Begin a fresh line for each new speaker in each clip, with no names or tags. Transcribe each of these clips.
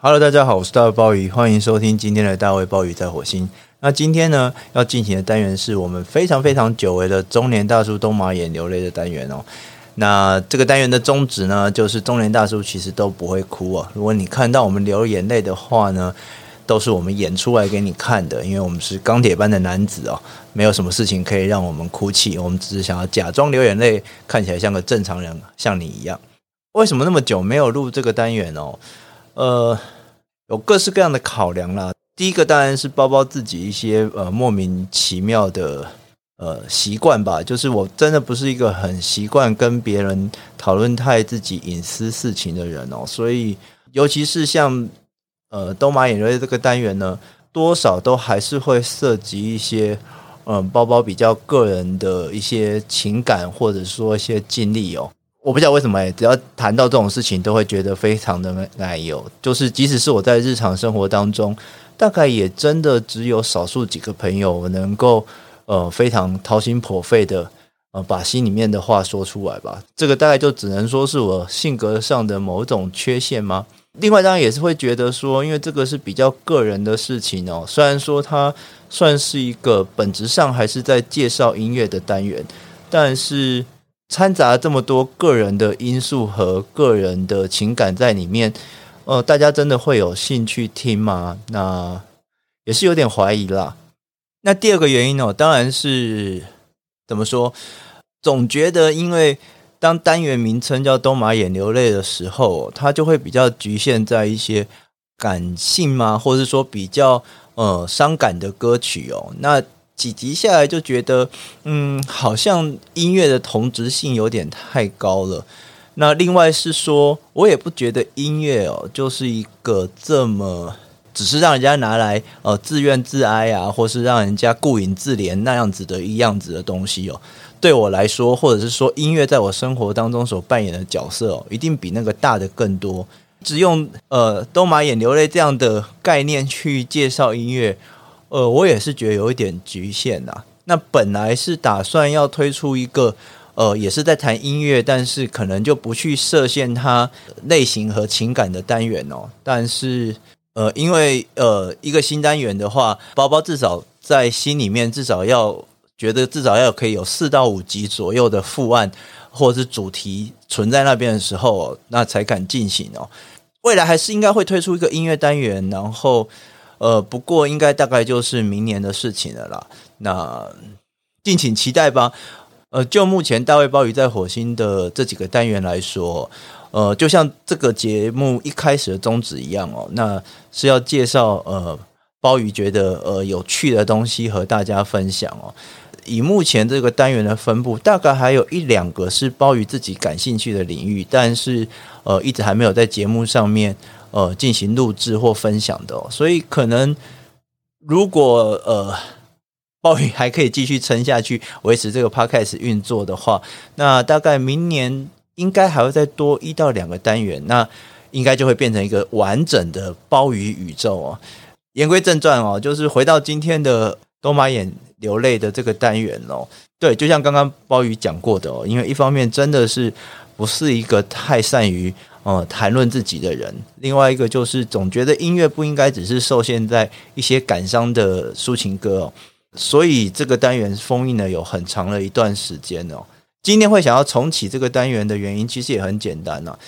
Hello，大家好，我是大卫鲍鱼，欢迎收听今天的大卫鲍鱼在火星。那今天呢，要进行的单元是我们非常非常久违的中年大叔东马眼流泪的单元哦。那这个单元的宗旨呢，就是中年大叔其实都不会哭啊。如果你看到我们流眼泪的话呢，都是我们演出来给你看的，因为我们是钢铁般的男子哦，没有什么事情可以让我们哭泣，我们只是想要假装流眼泪，看起来像个正常人，像你一样。为什么那么久没有录这个单元哦？呃，有各式各样的考量啦。第一个当然是包包自己一些呃莫名其妙的呃习惯吧，就是我真的不是一个很习惯跟别人讨论太自己隐私事情的人哦，所以尤其是像呃东马眼泪这个单元呢，多少都还是会涉及一些嗯、包包比较个人的一些情感或者说一些经历哦。我不知道为什么，只要谈到这种事情，都会觉得非常的奶油。就是即使是我在日常生活当中，大概也真的只有少数几个朋友能够呃非常掏心破肺的呃把心里面的话说出来吧。这个大概就只能说是我性格上的某种缺陷吗？另外当然也是会觉得说，因为这个是比较个人的事情哦。虽然说它算是一个本质上还是在介绍音乐的单元，但是。掺杂这么多个人的因素和个人的情感在里面，呃，大家真的会有兴趣听吗？那也是有点怀疑啦。那第二个原因呢，当然是怎么说？总觉得因为当单元名称叫“东马眼流泪”的时候，它就会比较局限在一些感性嘛，或者是说比较呃伤感的歌曲哦。那几集下来就觉得，嗯，好像音乐的同质性有点太高了。那另外是说，我也不觉得音乐哦，就是一个这么只是让人家拿来呃自怨自哀啊，或是让人家顾影自怜那样子的一样子的东西哦。对我来说，或者是说音乐在我生活当中所扮演的角色哦，一定比那个大的更多。只用呃东马眼流泪这样的概念去介绍音乐。呃，我也是觉得有一点局限呐。那本来是打算要推出一个，呃，也是在谈音乐，但是可能就不去设限它类型和情感的单元哦。但是，呃，因为呃，一个新单元的话，包包至少在心里面至少要觉得至少要可以有四到五集左右的副案或者是主题存在那边的时候，那才敢进行哦。未来还是应该会推出一个音乐单元，然后。呃，不过应该大概就是明年的事情了啦。那敬请期待吧。呃，就目前大卫鲍鱼在火星的这几个单元来说，呃，就像这个节目一开始的宗旨一样哦，那是要介绍呃鲍鱼觉得呃有趣的东西和大家分享哦。以目前这个单元的分布，大概还有一两个是鲍鱼自己感兴趣的领域，但是呃一直还没有在节目上面。呃，进行录制或分享的哦，所以可能如果呃，鲍鱼还可以继续撑下去，维持这个 podcast 运作的话，那大概明年应该还会再多一到两个单元，那应该就会变成一个完整的鲍鱼宇宙哦。言归正传哦，就是回到今天的多马眼流泪的这个单元哦。对，就像刚刚鲍鱼讲过的哦，因为一方面真的是不是一个太善于。哦，谈论自己的人，另外一个就是总觉得音乐不应该只是受限在一些感伤的抒情歌哦，所以这个单元封印了有很长的一段时间哦。今天会想要重启这个单元的原因，其实也很简单呐。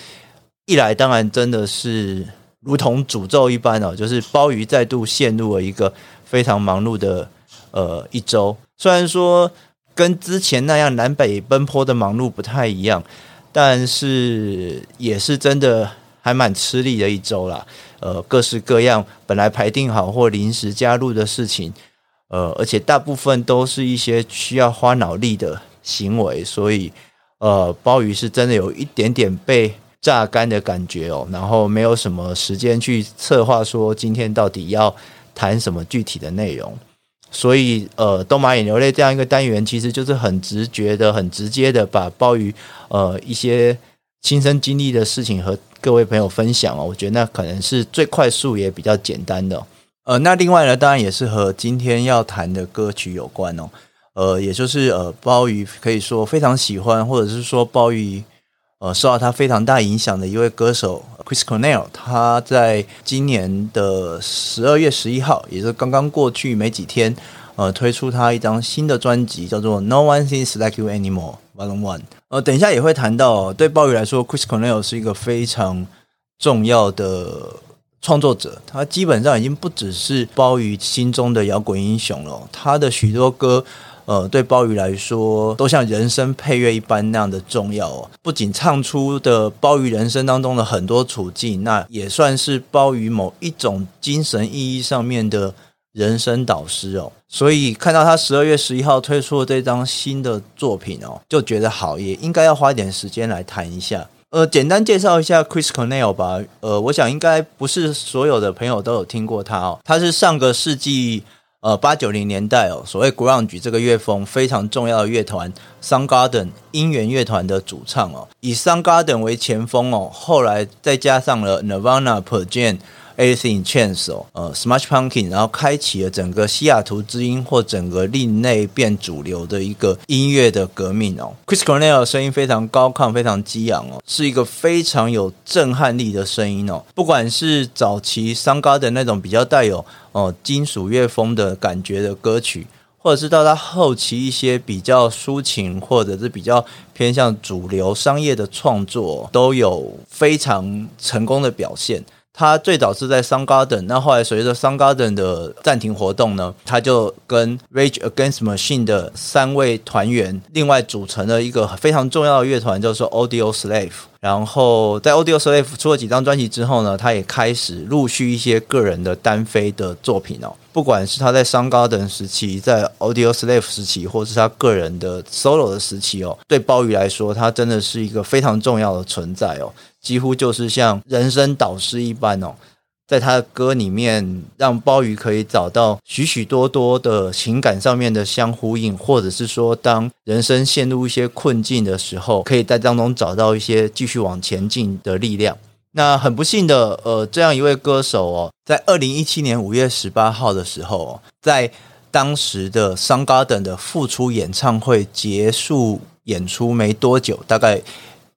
一来当然真的是如同诅咒一般哦，就是鲍鱼再度陷入了一个非常忙碌的呃一周，虽然说跟之前那样南北奔波的忙碌不太一样。但是也是真的还蛮吃力的一周啦，呃，各式各样本来排定好或临时加入的事情，呃，而且大部分都是一些需要花脑力的行为，所以呃，鲍鱼是真的有一点点被榨干的感觉哦，然后没有什么时间去策划说今天到底要谈什么具体的内容。所以，呃，东马眼流泪这样一个单元，其实就是很直觉的、很直接的，把鲍鱼呃一些亲身经历的事情和各位朋友分享哦。我觉得那可能是最快速也比较简单的。呃，那另外呢，当然也是和今天要谈的歌曲有关哦。呃，也就是呃，鲍鱼可以说非常喜欢，或者是说鲍鱼呃受到他非常大影响的一位歌手 Chris Cornell，他在今年的十二月十一号，也就是刚刚过去没几天，呃，推出他一张新的专辑，叫做《No One Thinks Like You Anymore Volume One》。呃，等一下也会谈到，对鲍鱼来说，Chris Cornell 是一个非常重要的创作者，他基本上已经不只是鲍鱼心中的摇滚英雄了，他的许多歌。呃，对鲍鱼来说，都像人生配乐一般那样的重要哦。不仅唱出的鲍鱼人生当中的很多处境，那也算是鲍鱼某一种精神意义上面的人生导师哦。所以看到他十二月十一号推出的这张新的作品哦，就觉得好，也应该要花一点时间来谈一下。呃，简单介绍一下 Chris Cornell 吧。呃，我想应该不是所有的朋友都有听过他哦。他是上个世纪。呃，八九零年代哦，所谓鼓浪屿这个乐风非常重要的乐团，Sun Garden 音源乐团的主唱哦，以 Sun Garden 为前锋哦，后来再加上了 Nirvana、p e r j a n。Anything Chains 哦，呃，Smash Pumpkins，然后开启了整个西雅图之音或整个另类变主流的一个音乐的革命哦。Chris Cornell 声音非常高亢，非常激昂哦，是一个非常有震撼力的声音哦。不管是早期 Soundgarden 那种比较带有哦金属乐风的感觉的歌曲，或者是到他后期一些比较抒情或者是比较偏向主流商业的创作，都有非常成功的表现。他最早是在 Sun Garden，那后来随着 Sun Garden 的暂停活动呢，他就跟 Rage Against Machine 的三位团员另外组成了一个非常重要的乐团，叫做 Audioslave。然后在 Audioslave 出了几张专辑之后呢，他也开始陆续一些个人的单飞的作品哦。不管是他在商高等时期，在 Audioslave 时期，或是他个人的 solo 的时期哦，对鲍鱼来说，他真的是一个非常重要的存在哦。几乎就是像人生导师一般哦，在他的歌里面，让鲍鱼可以找到许许多多的情感上面的相呼应，或者是说，当人生陷入一些困境的时候，可以在当中找到一些继续往前进的力量。那很不幸的，呃，这样一位歌手哦，在二零一七年五月十八号的时候，在当时的 Soundgarden 的复出演唱会结束演出没多久，大概。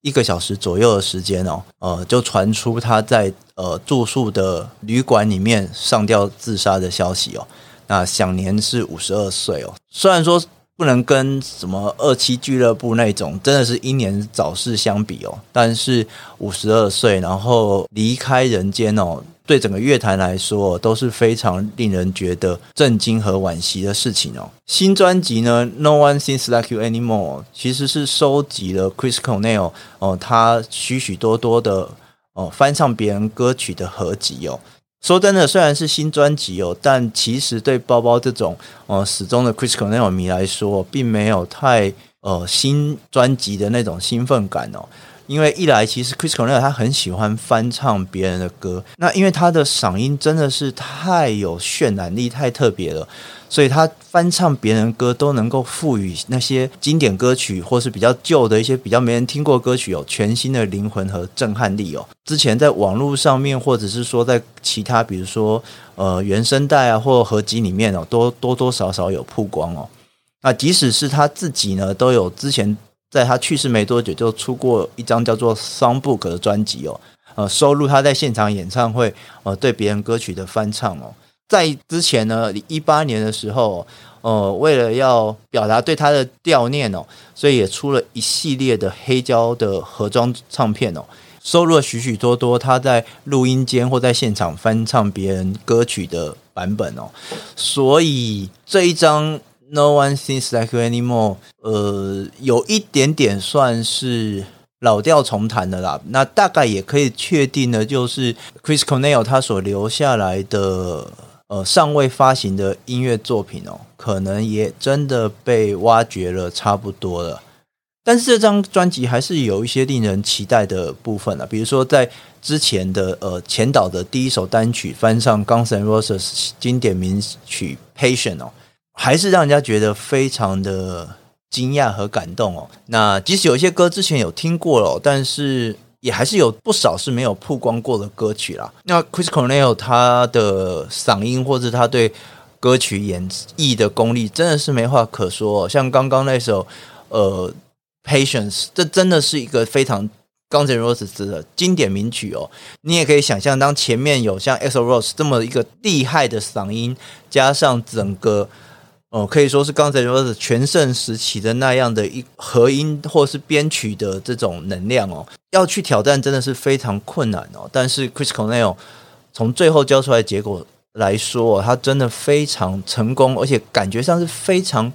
一个小时左右的时间哦，呃，就传出他在呃住宿的旅馆里面上吊自杀的消息哦。那享年是五十二岁哦。虽然说不能跟什么二期俱乐部那种真的是英年早逝相比哦，但是五十二岁然后离开人间哦。对整个乐坛来说都是非常令人觉得震惊和惋惜的事情哦。新专辑呢，《No One Seems Like You Anymore》其实是收集了 Chris Cornell 哦，他许许多多的哦翻唱别人歌曲的合集哦。说真的，虽然是新专辑哦，但其实对包包这种哦始终的 Chris Cornell 迷来说，并没有太呃新专辑的那种兴奋感哦。因为一来，其实 Chris Cornell 他很喜欢翻唱别人的歌，那因为他的嗓音真的是太有渲染力，太特别了，所以他翻唱别人歌都能够赋予那些经典歌曲或是比较旧的一些比较没人听过歌曲有全新的灵魂和震撼力哦。之前在网络上面，或者是说在其他比如说呃原声带啊或合集里面哦，都多多少少有曝光哦。那即使是他自己呢，都有之前。在他去世没多久，就出过一张叫做《Songbook》的专辑哦，呃，收录他在现场演唱会呃对别人歌曲的翻唱哦。在之前呢，一八年的时候，呃，为了要表达对他的悼念哦，所以也出了一系列的黑胶的盒装唱片哦，收录了许许多多他在录音间或在现场翻唱别人歌曲的版本哦。所以这一张。No one thinks like you anymore。呃，有一点点算是老调重弹的啦。那大概也可以确定的，就是 Chris Cornell 他所留下来的呃尚未发行的音乐作品哦，可能也真的被挖掘了差不多了。但是这张专辑还是有一些令人期待的部分啊，比如说在之前的呃前导的第一首单曲翻唱 Guns N' Roses 经典名曲 Patient 哦。还是让人家觉得非常的惊讶和感动哦。那即使有一些歌之前有听过了，但是也还是有不少是没有曝光过的歌曲啦。那 Chris Cornell 他的嗓音或者他对歌曲演绎的功力真的是没话可说哦。像刚刚那首呃 Patience，这真的是一个非常 Guns N' Roses 的经典名曲哦。你也可以想象，当前面有像 Axl Rose 这么一个厉害的嗓音，加上整个哦可以说是刚才说的全盛时期的那样的一合音或是编曲的这种能量哦，要去挑战真的是非常困难哦。但是 Chris Cornell 从最后交出来的结果来说，他真的非常成功，而且感觉上是非常。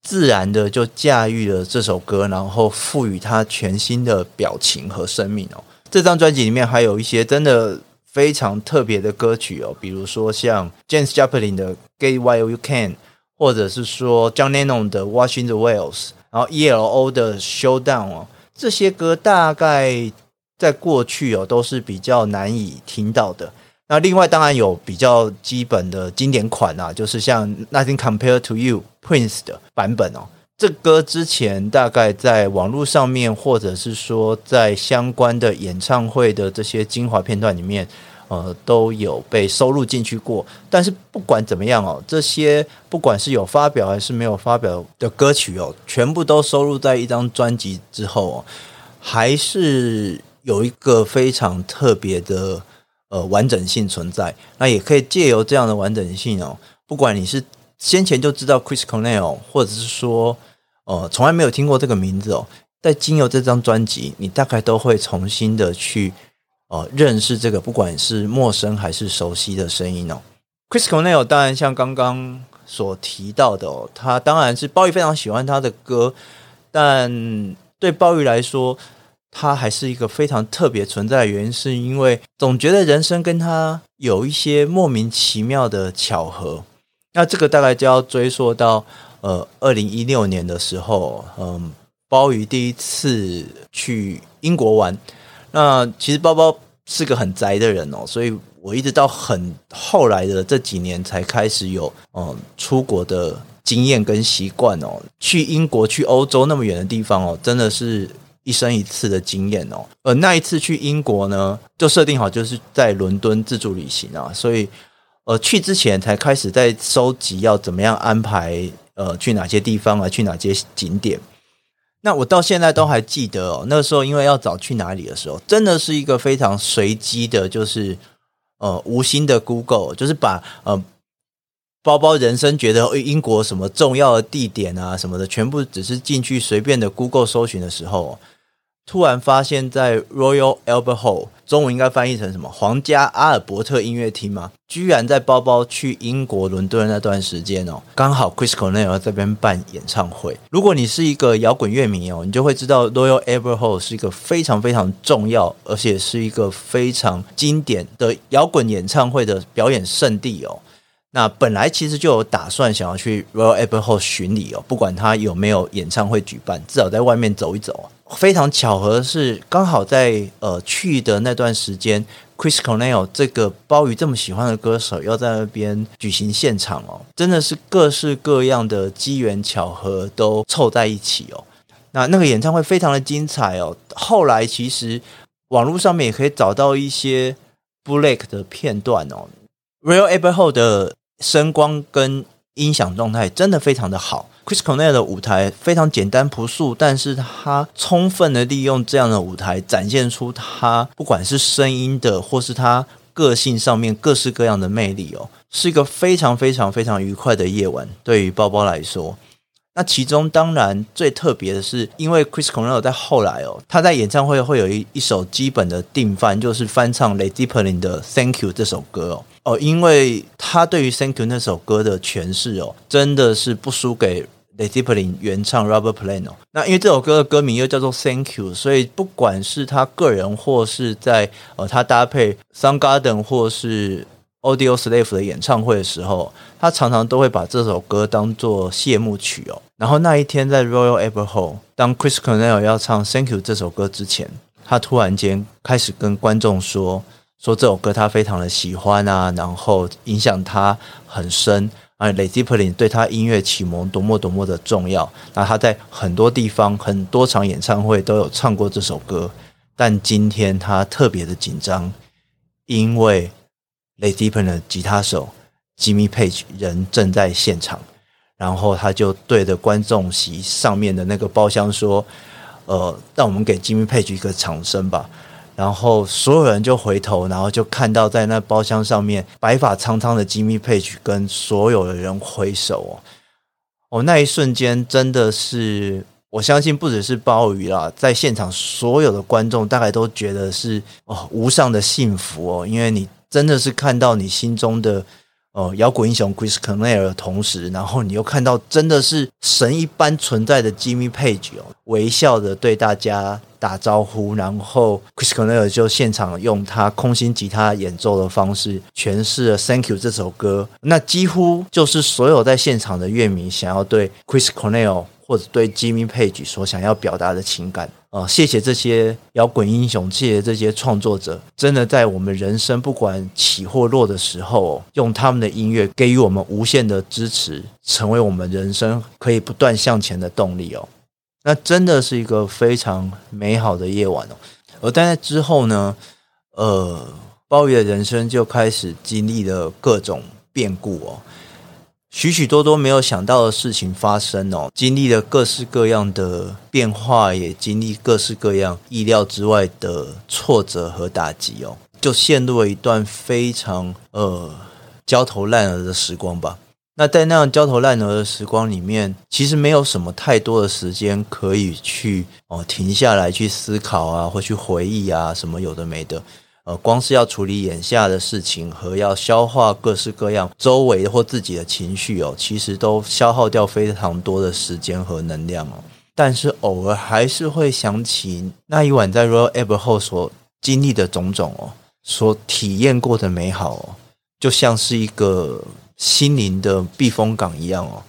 自然的就驾驭了这首歌，然后赋予它全新的表情和生命哦。这张专辑里面还有一些真的非常特别的歌曲哦，比如说像 James Joplin 的《Get While You Can》，或者是说 John Lennon 的《Watching the Whales》，然后 ELO 的《Showdown》哦。这些歌大概在过去哦都是比较难以听到的。那另外当然有比较基本的经典款啊，就是像 Nothing Compared to You Prince 的版本哦。这歌之前大概在网络上面，或者是说在相关的演唱会的这些精华片段里面，呃，都有被收录进去过。但是不管怎么样哦，这些不管是有发表还是没有发表的歌曲哦，全部都收录在一张专辑之后哦，还是有一个非常特别的。呃，完整性存在，那也可以借由这样的完整性哦，不管你是先前就知道 Chris Cornell，或者是说呃从来没有听过这个名字哦，在经由这张专辑，你大概都会重新的去呃认识这个，不管是陌生还是熟悉的声音哦。Chris Cornell 当然像刚刚所提到的哦，他当然是鲍鱼非常喜欢他的歌，但对鲍鱼来说。他还是一个非常特别存在的原因，是因为总觉得人生跟他有一些莫名其妙的巧合。那这个大概就要追溯到呃二零一六年的时候，嗯，鲍鱼第一次去英国玩。那其实包包是个很宅的人哦，所以我一直到很后来的这几年才开始有嗯出国的经验跟习惯哦。去英国、去欧洲那么远的地方哦，真的是。一生一次的经验哦，而那一次去英国呢，就设定好就是在伦敦自助旅行啊，所以呃去之前才开始在收集要怎么样安排，呃去哪些地方啊，去哪些景点。那我到现在都还记得哦，那个时候因为要找去哪里的时候，真的是一个非常随机的，就是呃无心的 Google，就是把呃包包人生觉得英国什么重要的地点啊什么的，全部只是进去随便的 Google 搜寻的时候。突然发现，在 Royal Albert Hall，中文应该翻译成什么？皇家阿尔伯特音乐厅吗？居然在包包去英国伦敦那段时间哦，刚好 Chris Cornell 在这边办演唱会。如果你是一个摇滚乐迷哦，你就会知道 Royal Albert Hall 是一个非常非常重要，而且是一个非常经典的摇滚演唱会的表演圣地哦。那本来其实就有打算想要去 Royal Albert Hall 巡礼哦，不管他有没有演唱会举办，至少在外面走一走。非常巧合的是，刚好在呃去的那段时间，Chris Cornell 这个鲍鱼这么喜欢的歌手要在那边举行现场哦，真的是各式各样的机缘巧合都凑在一起哦。那那个演唱会非常的精彩哦。后来其实网络上面也可以找到一些 Bootleg 的片段哦。，Real Albert Hall 的声光跟音响状态真的非常的好。Chris Cornell 的舞台非常简单朴素，但是他充分的利用这样的舞台，展现出他不管是声音的，或是他个性上面各式各样的魅力哦，是一个非常非常非常愉快的夜晚。对于包包来说，那其中当然最特别的是，因为 Chris Cornell 在后来哦，他在演唱会会有一一首基本的定番，就是翻唱 Led Zeppelin 的 Thank You 这首歌哦哦，因为他对于 Thank You 那首歌的诠释哦，真的是不输给。Led Zeppelin 原唱 Robert Plant 哦，那因为这首歌的歌名又叫做 Thank You，所以不管是他个人或是在呃他搭配 Sun Garden，或是 Audioslave 的演唱会的时候，他常常都会把这首歌当做谢幕曲哦。然后那一天在 Royal Albert Hall，当 Chris Cornell 要唱 Thank You 这首歌之前，他突然间开始跟观众说说这首歌他非常的喜欢啊，然后影响他很深。啊，Led Zeppelin 对他音乐启蒙多么多么的重要。那他在很多地方、很多场演唱会都有唱过这首歌。但今天他特别的紧张，因为 Led Zeppelin 的吉他手 Jimmy Page 人正在现场。然后他就对着观众席上面的那个包厢说：“呃，让我们给 Jimmy Page 一个掌声吧。然后所有人就回头，然后就看到在那包厢上面白发苍苍的 Jimmy Page 跟所有的人挥手哦，哦，那一瞬间真的是，我相信不只是鲍鱼啦，在现场所有的观众大概都觉得是哦无上的幸福哦，因为你真的是看到你心中的。哦，摇滚英雄 Chris Cornell 的同时，然后你又看到真的是神一般存在的 Jimmy Page 哦，微笑的对大家打招呼，然后 Chris Cornell 就现场用他空心吉他演奏的方式诠释了《Thank You》这首歌，那几乎就是所有在现场的乐迷想要对 Chris Cornell 或者对 Jimmy Page 所想要表达的情感。啊、呃，谢谢这些摇滚英雄，谢谢这些创作者，真的在我们人生不管起或落的时候，用他们的音乐给予我们无限的支持，成为我们人生可以不断向前的动力哦。那真的是一个非常美好的夜晚哦。而在之后呢，呃，鲍鱼的人生就开始经历了各种变故哦。许许多多没有想到的事情发生哦，经历了各式各样的变化，也经历各式各样意料之外的挫折和打击哦，就陷入了一段非常呃焦头烂额的时光吧。那在那样焦头烂额的时光里面，其实没有什么太多的时间可以去哦停下来去思考啊，或去回忆啊，什么有的没的。呃，光是要处理眼下的事情和要消化各式各样周围或自己的情绪哦，其实都消耗掉非常多的时间和能量哦。但是偶尔还是会想起那一晚在 Royal Albert Hall 所经历的种种哦，所体验过的美好哦，就像是一个心灵的避风港一样哦。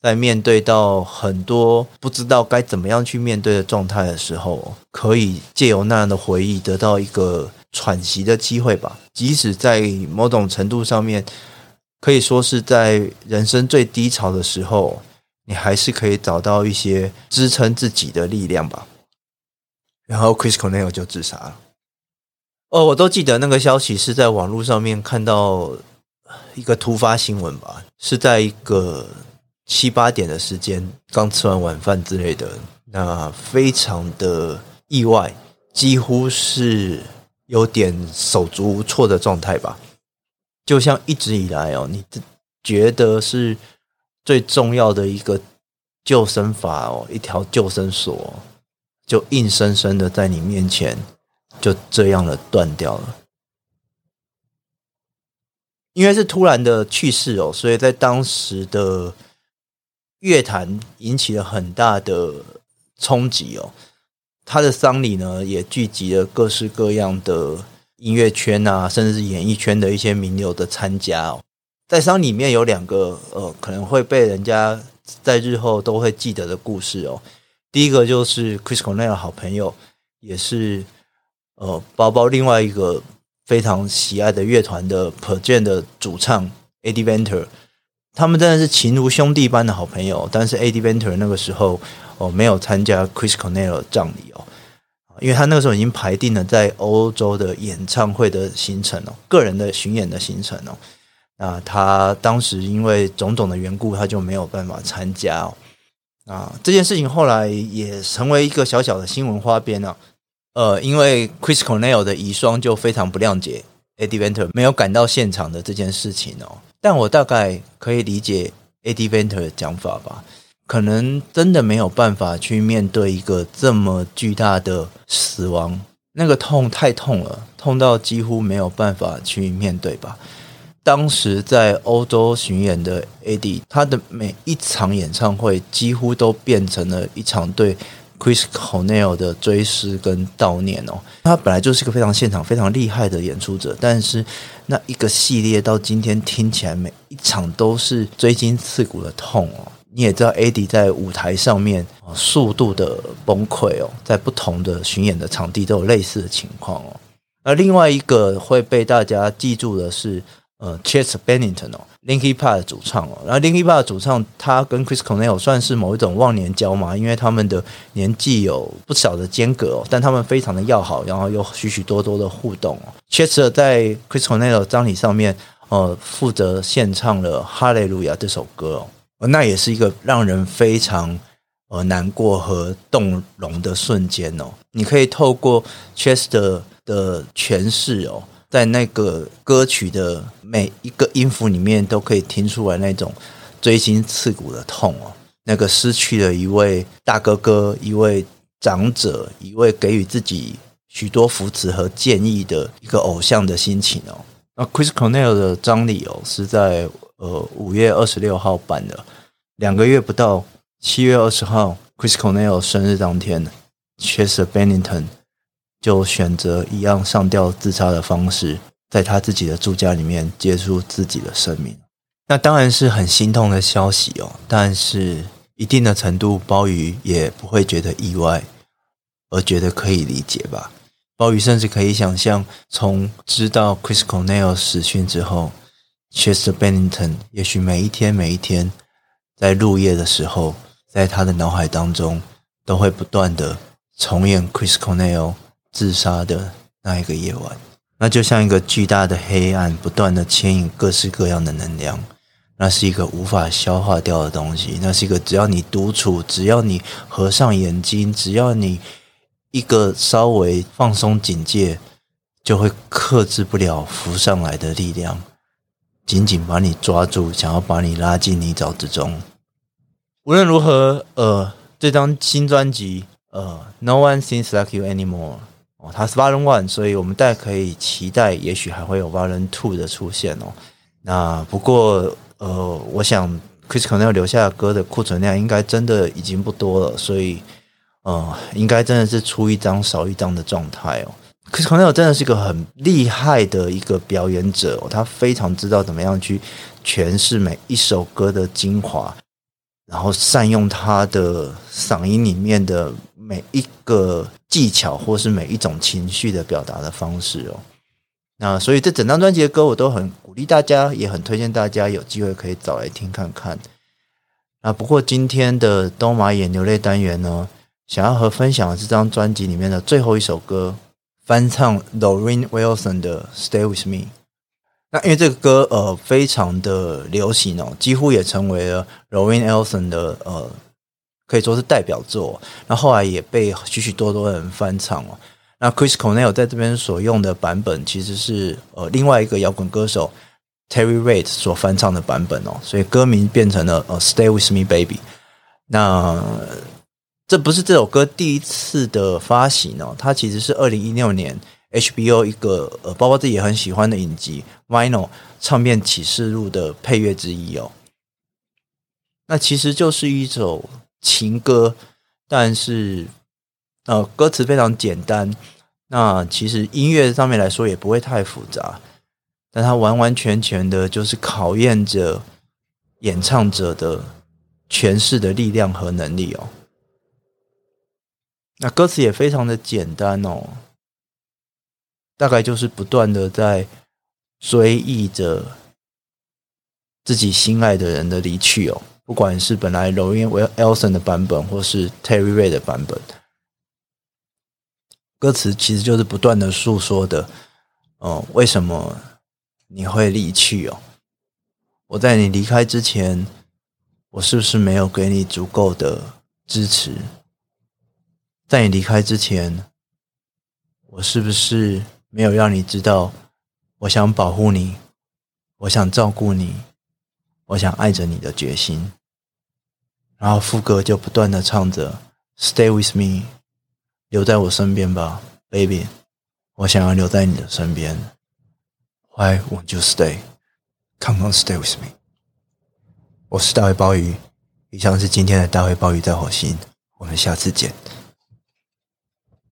在面对到很多不知道该怎么样去面对的状态的时候，可以借由那样的回忆得到一个。喘息的机会吧，即使在某种程度上面，可以说是在人生最低潮的时候，你还是可以找到一些支撑自己的力量吧。然后，Chris Cornell 就自杀了。哦，我都记得那个消息是在网络上面看到一个突发新闻吧，是在一个七八点的时间，刚吃完晚饭之类的，那非常的意外，几乎是。有点手足无措的状态吧，就像一直以来哦，你觉得是最重要的一个救生筏哦，一条救生索，就硬生生的在你面前就这样的断掉了。因为是突然的去世哦，所以在当时的乐坛引起了很大的冲击哦。他的丧礼呢，也聚集了各式各样的音乐圈啊，甚至是演艺圈的一些名流的参加哦。在丧礼里面有两个呃，可能会被人家在日后都会记得的故事哦。第一个就是 Chris Cornell 好朋友，也是呃，包包另外一个非常喜爱的乐团的 p e r j a n 的主唱 Eddie Vedder，他们真的是情如兄弟般的好朋友。但是 Eddie Vedder 那个时候。哦，没有参加 Chris Cornell 的葬礼哦，因为他那个时候已经排定了在欧洲的演唱会的行程哦，个人的巡演的行程哦。那他当时因为种种的缘故，他就没有办法参加哦。啊，这件事情后来也成为一个小小的新闻花边啊。呃，因为 Chris Cornell 的遗孀就非常不谅解 Eddie Venter 没有赶到现场的这件事情哦。但我大概可以理解 Eddie Venter 的讲法吧。可能真的没有办法去面对一个这么巨大的死亡，那个痛太痛了，痛到几乎没有办法去面对吧。当时在欧洲巡演的 AD，他的每一场演唱会几乎都变成了一场对 Chris Cornell 的追思跟悼念哦。他本来就是个非常现场、非常厉害的演出者，但是那一个系列到今天听起来每一场都是锥心刺骨的痛哦。你也知道，A. D. 在舞台上面速度的崩溃哦，在不同的巡演的场地都有类似的情况哦。而另外一个会被大家记住的是，呃，Chester Bennington 哦，Linkin Park 的主唱哦。然后 Linkin Park 的主唱，他跟 Chris Cornell 算是某一种忘年交嘛，因为他们的年纪有不少的间隔哦，但他们非常的要好，然后有许许多多的互动哦。Chester 在 Chris Cornell 的葬礼上面，呃，负责献唱了《哈利路亚》这首歌哦。那也是一个让人非常呃难过和动容的瞬间哦。你可以透过 Chester 的诠释哦，在那个歌曲的每一个音符里面，都可以听出来那种锥心刺骨的痛哦。那个失去了一位大哥哥，一位长者，一位给予自己许多扶持和建议的一个偶像的心情哦。那 Chris Cornell 的葬礼哦，是在呃五月二十六号办的，两个月不到，七月二十号，Chris Cornell 生日当天，Chester Bennington 就选择一样上吊自杀的方式，在他自己的住家里面结束自己的生命。那当然是很心痛的消息哦，但是一定的程度，鲍鱼也不会觉得意外，而觉得可以理解吧。鲍鱼甚至可以想象，从知道 Chris Cornell 死讯之后，Chester Bennington 也许每一天每一天在入夜的时候，在他的脑海当中都会不断的重演 Chris Cornell 自杀的那一个夜晚，那就像一个巨大的黑暗，不断的牵引各式各样的能量，那是一个无法消化掉的东西，那是一个只要你独处，只要你合上眼睛，只要你。一个稍微放松警戒，就会克制不了浮上来的力量，紧紧把你抓住，想要把你拉进泥沼之中。无论如何，呃，这张新专辑，呃，No One Seems Like You Anymore，哦，它是 Volume One，所以我们大家可以期待，也许还会有 Volume Two 的出现哦。那不过，呃，我想 Chris Cornell 留下的歌的库存量应该真的已经不多了，所以。呃、应该真的是出一张少一张的状态哦。可是黄耀真的是一个很厉害的一个表演者哦，他非常知道怎么样去诠释每一首歌的精华，然后善用他的嗓音里面的每一个技巧，或是每一种情绪的表达的方式哦。那所以这整张专辑的歌，我都很鼓励大家，也很推荐大家有机会可以找来听看看。啊，不过今天的东马眼流泪单元呢，想要和分享的这张专辑里面的最后一首歌，翻唱 Lauryn Wilson 的《Stay With Me》。那因为这个歌呃非常的流行哦，几乎也成为了 Lauryn Wilson 的呃可以说是代表作。那后来也被许许多多人翻唱哦。那 Chris Cornell 在这边所用的版本其实是呃另外一个摇滚歌手 Terry Reid 所翻唱的版本哦，所以歌名变成了呃《Stay With Me Baby》。那这不是这首歌第一次的发行哦，它其实是二零一六年 HBO 一个呃，包括自己也很喜欢的影集《Vinyl》唱片启示录的配乐之一哦。那其实就是一首情歌，但是呃，歌词非常简单。那其实音乐上面来说也不会太复杂，但它完完全全的就是考验着演唱者的诠释的力量和能力哦。那歌词也非常的简单哦，大概就是不断的在追忆着自己心爱的人的离去哦，不管是本来 Lauryn Wilson 的版本，或是 Terry Ray 的版本，歌词其实就是不断的诉说的哦，为什么你会离去哦？我在你离开之前，我是不是没有给你足够的支持？在你离开之前，我是不是没有让你知道，我想保护你，我想照顾你，我想爱着你的决心？然后副歌就不断的唱着 “Stay with me”，留在我身边吧，baby，我想要留在你的身边。Why won't you stay? Come on, stay with me。我是大卫鲍鱼，以上是今天的大卫鲍鱼在火星，我们下次见。